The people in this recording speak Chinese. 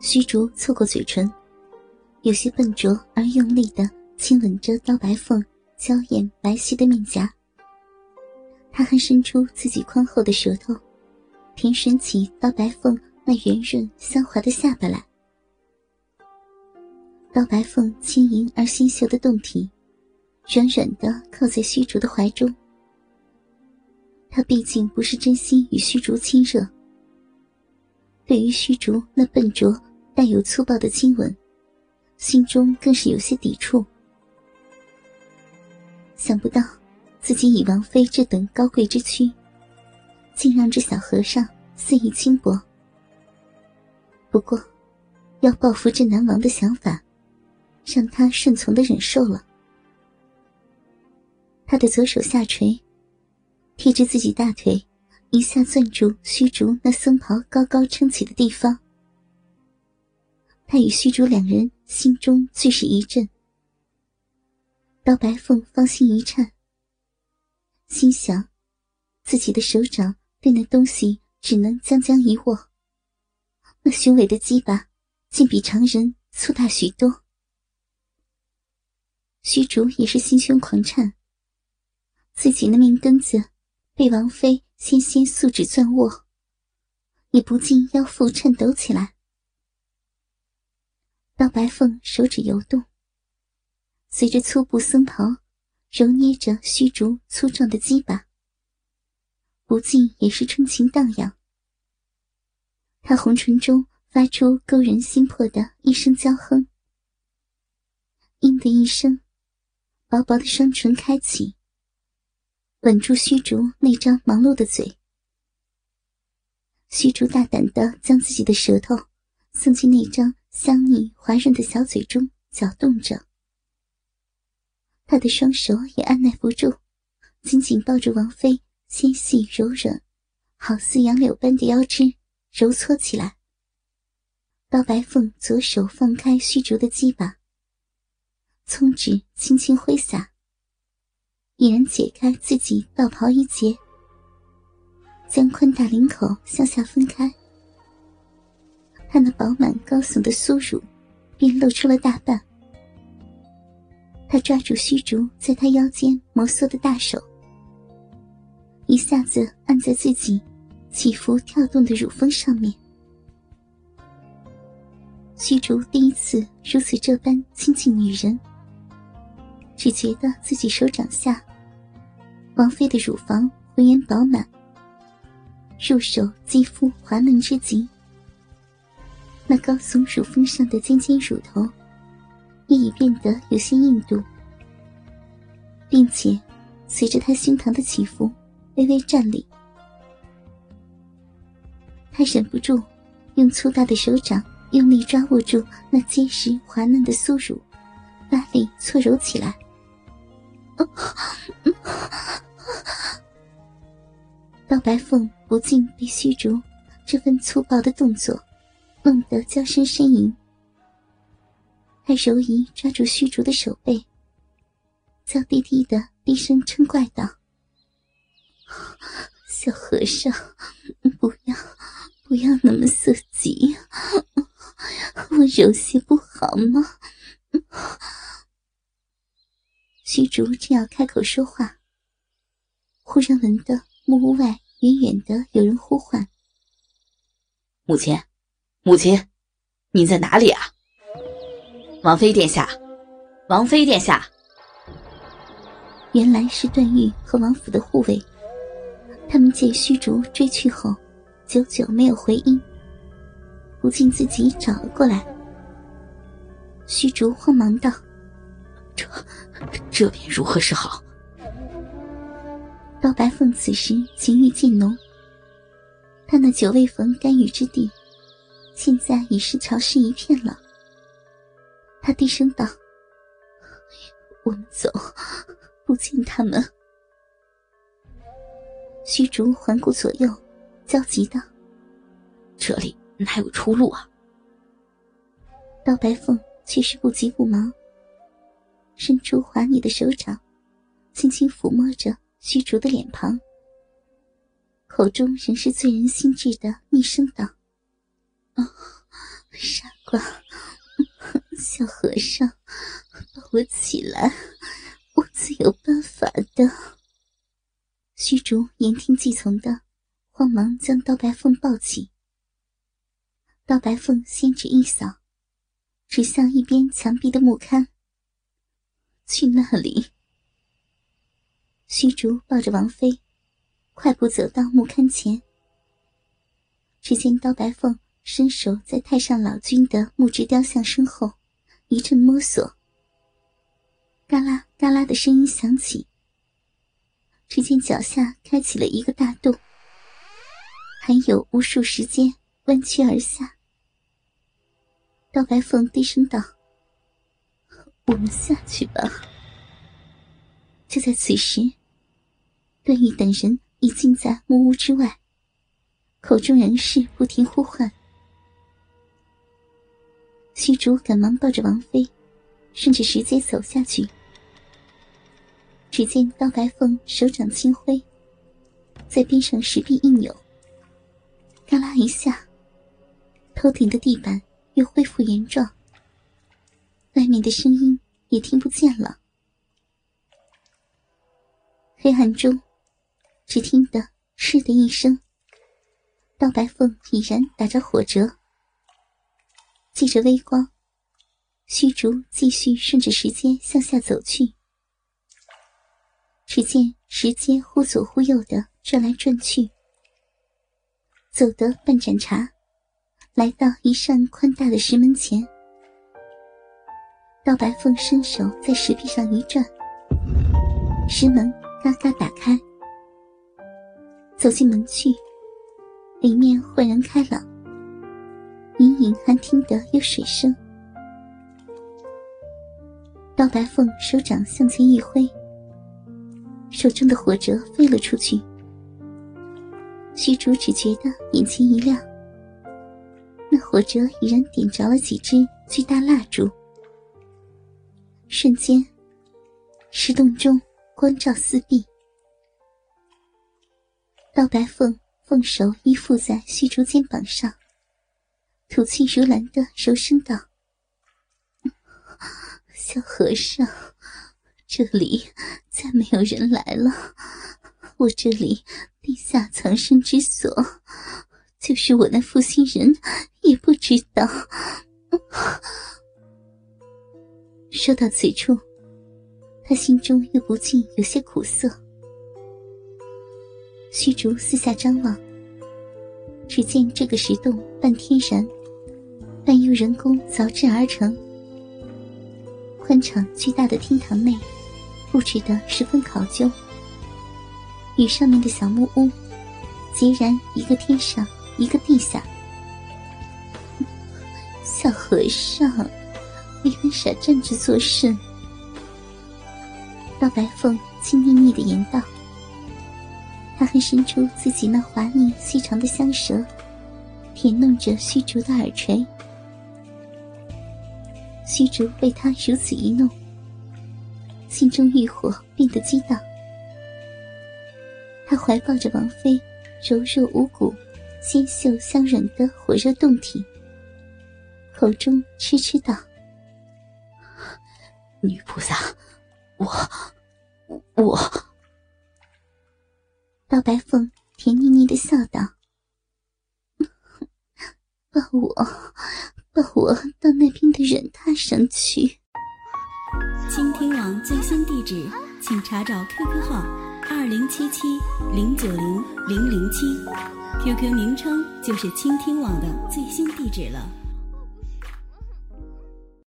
虚竹凑过嘴唇，有些笨拙而用力的亲吻着刀白凤娇艳白皙的面颊。他还伸出自己宽厚的舌头，舔吮起刀白凤那圆润香滑的下巴来。刀白凤轻盈而纤秀的胴体，软软的靠在虚竹的怀中。他毕竟不是真心与虚竹亲热，对于虚竹那笨拙、带有粗暴的亲吻，心中更是有些抵触。想不到，自己以王妃这等高贵之躯，竟让这小和尚肆意轻薄。不过，要报复这南王的想法，让他顺从的忍受了。他的左手下垂。贴着自己大腿，一下攥住虚竹那僧袍高高撑起的地方。他与虚竹两人心中俱是一震。刀白凤芳心一颤，心想，自己的手掌对那东西只能将将一握，那雄伟的鸡巴竟比常人粗大许多。虚竹也是心胸狂颤，自己的命根子。被王妃纤纤素指攥握，也不禁腰腹颤抖起来。刀白凤手指游动，随着粗布僧袍揉捏着虚竹粗壮的鸡巴，不禁也是春情荡漾。他红唇中发出勾人心魄的一声娇哼，“嘤”的一声，薄薄的双唇开启。吻住虚竹那张忙碌的嘴，虚竹大胆的将自己的舌头送进那张香腻滑润的小嘴中搅动着，他的双手也按耐不住，紧紧抱住王妃纤细柔软、好似杨柳般的腰肢，揉搓起来。刀白凤左手放开虚竹的鸡巴，葱指轻轻挥洒。已然解开自己道袍一截，将宽大领口向下分开，他那饱满高耸的酥乳便露出了大半。他抓住虚竹在他腰间摩挲的大手，一下子按在自己起伏跳动的乳峰上面。虚竹第一次如此这般亲近女人。只觉得自己手掌下，王妃的乳房浑圆饱满，入手肌肤滑嫩之极。那高耸乳峰上的尖尖乳头，也已变得有些硬度，并且随着他胸膛的起伏，微微站立。他忍不住用粗大的手掌用力抓握住那结实滑嫩的酥乳，发力搓揉起来。刀白凤不禁被虚竹这份粗暴的动作弄得娇声呻吟，还柔仪抓住虚竹的手背，娇滴滴的低声嗔怪道：“小和尚，不要不要那么色急，我柔些不好吗？”虚竹正要开口说话，忽然闻得木屋外远远的有人呼唤：“母亲，母亲，您在哪里啊？”“王妃殿下，王妃殿下。”原来是段誉和王府的护卫，他们见虚竹追去后，久久没有回音，不禁自己找了过来。虚竹慌忙道。这这便如何是好？刀白凤此时情欲渐浓，他那久未逢甘雨之地，现在已是潮湿一片了。他低声道：“我们走，不见他们。”虚竹环顾左右，焦急道：“这里哪有出路啊？”刀白凤却是不急不忙。伸出滑腻的手掌，轻轻抚摸着虚竹的脸庞，口中仍是醉人心智的昵声道：“啊，傻瓜，小和尚，抱我起来，我自有办法的。虚竹言听计从的，慌忙将刀白凤抱起。刀白凤先指一扫，指向一边墙壁的木龛，去那里。虚竹抱着王妃，快步走到木龛前。只见刀白凤伸手在太上老君的木质雕像身后一阵摸索，嘎啦嘎啦的声音响起。只见脚下开启了一个大洞，还有无数石阶弯曲而下。刀白凤低声道：“我们下去吧。”就在此时，段誉等人已经在木屋之外。口中仍是不停呼唤，虚竹赶忙抱着王妃，顺着石阶走下去。只见刀白凤手掌轻挥，在边上石壁一扭，嘎啦一下，头顶的地板又恢复原状，外面的声音也听不见了。黑暗中，只听得“嗤”的一声。刀白凤已然打着火折，借着微光，虚竹继续顺着石阶向下走去。只见石阶忽左忽右的转来转去，走得半盏茶，来到一扇宽大的石门前。刀白凤伸手在石壁上一转，石门嘎嘎打开，走进门去。里面豁然开朗，隐隐还听得有水声。刀白凤手掌向前一挥，手中的火折飞了出去。虚竹只觉得眼前一亮，那火折已然点着了几支巨大蜡烛。瞬间，石洞中光照四壁。刀白凤。凤手依附在虚竹肩膀上，吐气如兰的柔声道：“ 小和尚，这里再没有人来了。我这里地下藏身之所，就是我那负心人也不知道。”说到此处，他心中又不禁有些苦涩。虚竹四下张望，只见这个石洞半天然，半由人工凿制而成。宽敞巨大的厅堂内，布置的十分考究，与上面的小木屋截然一个天上一个地下。小和尚，你还傻站着做甚？刀白凤轻腻腻的言道。他还伸出自己那滑腻细长的香舌，舔弄着虚竹的耳垂。虚竹被他如此一弄，心中欲火变得激荡。他怀抱着王妃柔弱无骨、纤秀香软的火热胴体，口中痴痴道：“女菩萨，我，我。”老白凤甜腻腻的笑道：“ 抱我，抱我到那边的人榻上去。”倾听网最新地址，请查找 QQ 号二零七七零九零零零七，QQ 名称就是倾听网的最新地址了。